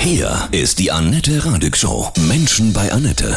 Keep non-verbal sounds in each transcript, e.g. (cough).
Hier ist die Annette Radig Show. Menschen bei Annette.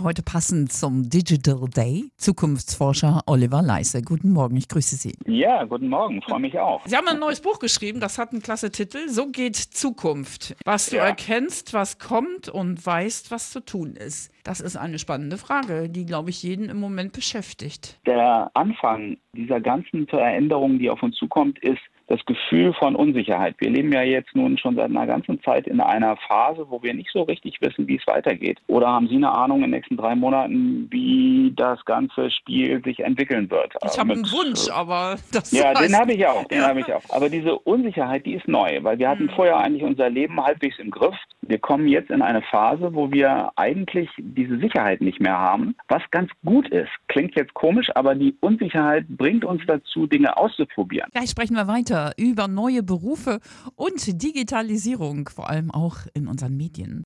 Heute passend zum Digital Day, Zukunftsforscher Oliver Leise. Guten Morgen, ich grüße Sie. Ja, guten Morgen, freue mich auch. Sie haben ein neues Buch geschrieben, das hat einen klasse Titel. So geht Zukunft. Was du Ja. erkennst, was kommt und weißt, was zu tun ist. Das ist eine spannende Frage, die, glaube ich, jeden im Moment beschäftigt. Der Anfang dieser ganzen Veränderung, die auf uns zukommt, ist das Gefühl von Unsicherheit. Wir leben ja jetzt nun schon seit einer ganzen Zeit in einer Phase, wo wir nicht so richtig wissen, wie es weitergeht. Oder haben Sie eine Ahnung in den nächsten drei Monaten, wie das ganze Spiel sich entwickeln wird? Ich habe einen Wunsch, aber das Ja, heißt, den habe ich auch, den habe ich auch. Aber diese Unsicherheit, die ist neu, weil wir hatten vorher eigentlich unser Leben halbwegs im Griff. Wir kommen jetzt in eine Phase, wo wir eigentlich diese Sicherheit nicht mehr haben, was ganz gut ist. Klingt jetzt komisch, aber die Unsicherheit bringt uns dazu, Dinge auszuprobieren. Gleich sprechen wir weiter über neue Berufe und Digitalisierung, vor allem auch in unseren Medien.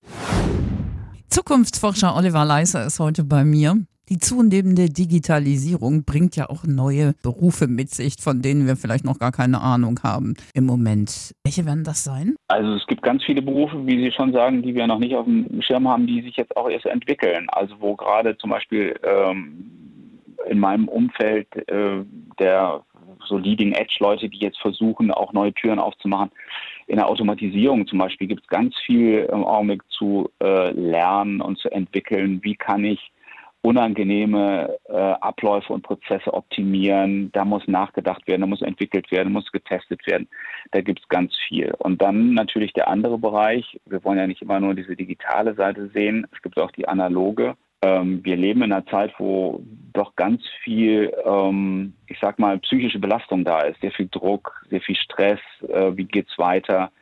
Zukunftsforscher Oliver Leiser ist heute bei mir. Die zunehmende Digitalisierung bringt ja auch neue Berufe mit sich, von denen wir vielleicht noch gar keine Ahnung haben im Moment. Welche werden das sein? Also es gibt ganz viele Berufe, wie Sie schon sagen, die wir noch nicht auf dem Schirm haben, die sich jetzt auch erst entwickeln. Also wo gerade zum Beispiel ähm, in meinem Umfeld äh, der so Leading Edge Leute, die jetzt versuchen, auch neue Türen aufzumachen. In der Automatisierung zum Beispiel gibt es ganz viel im Augenblick zu äh, lernen und zu entwickeln. Wie kann ich unangenehme äh, Abläufe und Prozesse optimieren? Da muss nachgedacht werden, da muss entwickelt werden, muss getestet werden. Da gibt es ganz viel. Und dann natürlich der andere Bereich. Wir wollen ja nicht immer nur diese digitale Seite sehen. Es gibt auch die analoge. Ähm, wir leben in einer Zeit, wo doch ganz viel, ähm, ich sag mal, psychische Belastung da ist. Sehr viel Druck, sehr viel Stress. Äh, wie geht's weiter?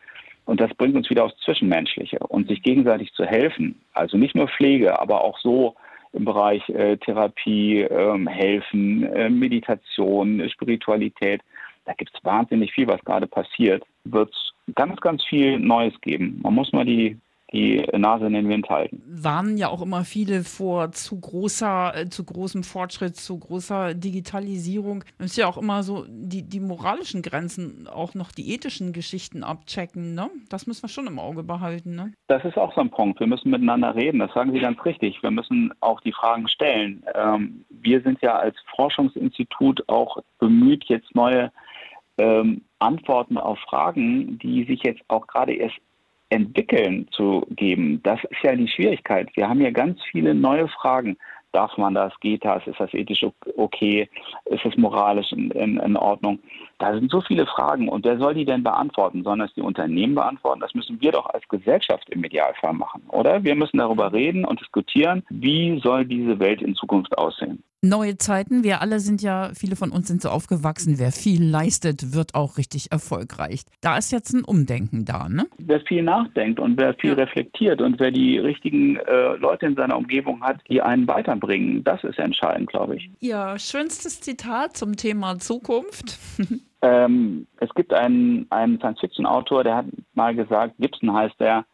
Und das bringt uns wieder aufs Zwischenmenschliche und sich gegenseitig zu helfen. Also nicht nur Pflege, aber auch so im Bereich äh, Therapie, ähm, Helfen, äh, Meditation, Spiritualität. Da gibt es wahnsinnig viel, was gerade passiert. Wird ganz, ganz viel Neues geben. Man muss mal die, die Nase in den Wind halten. Warnen ja auch immer viele vor zu großer, äh, zu großem Fortschritt, zu großer Digitalisierung. Man muss ja auch immer so die, die moralischen Grenzen, auch noch die ethischen Geschichten abchecken. Ne? Das müssen wir schon im Auge behalten. Ne? Das ist auch so ein Punkt. Wir müssen miteinander reden. Das sagen Sie ganz richtig. Wir müssen auch die Fragen stellen. Ähm, wir sind ja als Forschungsinstitut auch bemüht, jetzt neue ähm, Antworten auf Fragen, die sich jetzt auch gerade erst entwickeln, zu geben. Das ist ja die Schwierigkeit. Wir haben ja ganz viele neue Fragen. Darf man das? Geht das? Ist das ethisch okay? Ist es moralisch in, in, in Ordnung? Da sind so viele Fragen. Und wer soll die denn beantworten? Sollen das die Unternehmen beantworten? Das müssen wir doch als Gesellschaft im Idealfall machen, oder? Wir müssen darüber reden und diskutieren, wie soll diese Welt in Zukunft aussehen. Neue Zeiten, wir alle sind ja, viele von uns sind so aufgewachsen, wer viel leistet, wird auch richtig erfolgreich. Da ist jetzt ein Umdenken da, ne? Wer viel nachdenkt und wer viel Ja. reflektiert und wer die richtigen äh, Leute in seiner Umgebung hat, die einen weiterbringen, das ist entscheidend, glaube ich. Ihr schönstes Zitat zum Thema Zukunft. (laughs) Ähm, es gibt einen, einen Science-Fiction-Autor, der hat mal gesagt, Gibson heißt er,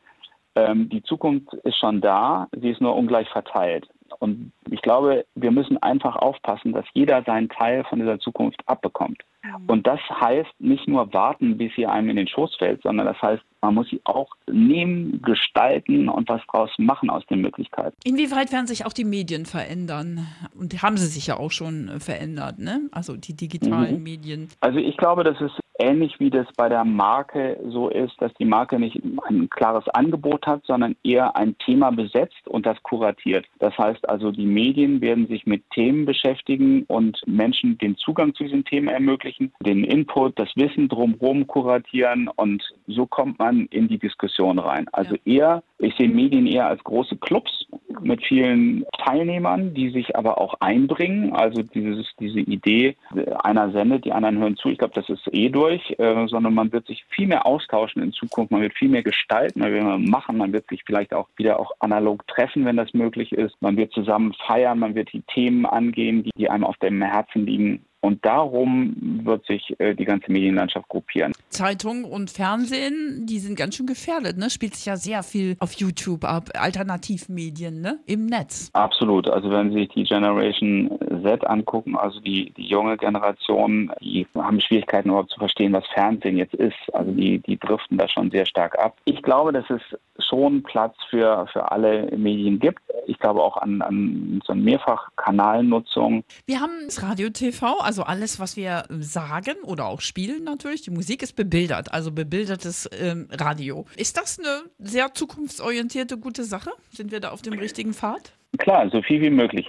ähm, die Zukunft ist schon da, sie ist nur ungleich verteilt. Und ich glaube, wir müssen einfach aufpassen, dass jeder seinen Teil von dieser Zukunft abbekommt. Und das heißt nicht nur warten, bis sie einem in den Schoß fällt, sondern das heißt, man muss sie auch nehmen, gestalten und was draus machen aus den Möglichkeiten. Inwieweit werden sich auch die Medien verändern? Und haben sie sich ja auch schon äh, verändert, ne? Also die digitalen Mhm. Medien. Also ich glaube, das ist ähnlich wie das bei der Marke so ist, dass die Marke nicht ein klares Angebot hat, sondern eher ein Thema besetzt und das kuratiert. Das heißt also, die Medien werden sich mit Themen beschäftigen und Menschen den Zugang zu diesen Themen ermöglichen, den Input, das Wissen drumherum kuratieren und so kommt man in die Diskussion rein. Also eher, ich sehe Medien eher als große Clubs mit vielen Teilnehmern, die sich aber auch einbringen. Also dieses, diese Idee, einer sendet, die anderen hören zu. Ich glaube, das ist eh durch, äh, sondern man wird sich viel mehr austauschen in Zukunft. Man wird viel mehr gestalten, man wird mehr machen. Man wird sich vielleicht auch wieder auch analog treffen, wenn das möglich ist. Man wird zusammen feiern, man wird die Themen angehen, die, die einem auf dem Herzen liegen. Und darum wird sich äh, die ganze Medienlandschaft gruppieren. Zeitung und Fernsehen, die sind ganz schön gefährdet, ne? Spielt sich ja sehr viel auf YouTube ab, Alternativmedien, ne? Im Netz. Absolut. Also wenn Sie sich die Generation Z angucken, also die, die junge Generation, die haben Schwierigkeiten überhaupt zu verstehen, was Fernsehen jetzt ist. Also die, die driften da schon sehr stark ab. Ich glaube, dass es schon Platz für, für alle Medien gibt. Ich glaube auch an, an so eine Mehrfachkanalnutzung. Wir haben das Radio TV, also alles, was wir sagen oder auch spielen natürlich. Die Musik ist bebildert, also bebildertes ähm, Radio. Ist das eine sehr zukunftsorientierte, gute Sache? Sind wir da auf dem richtigen Pfad? Klar, so viel wie möglich.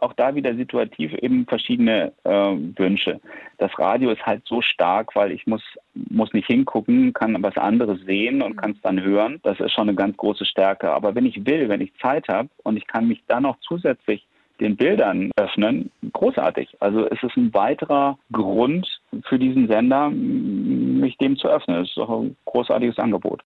Auch da wieder situativ eben verschiedene äh, Wünsche. Das Radio ist halt so stark, weil ich muss, muss nicht hingucken, kann was anderes sehen und kann es dann hören. Das ist schon eine ganz große Stärke. Aber wenn ich will, wenn ich Zeit habe und ich kann mich dann noch zusätzlich den Bildern öffnen, großartig. Also es ist ein weiterer Grund für diesen Sender, mich dem zu öffnen. Es ist auch ein großartiges Angebot.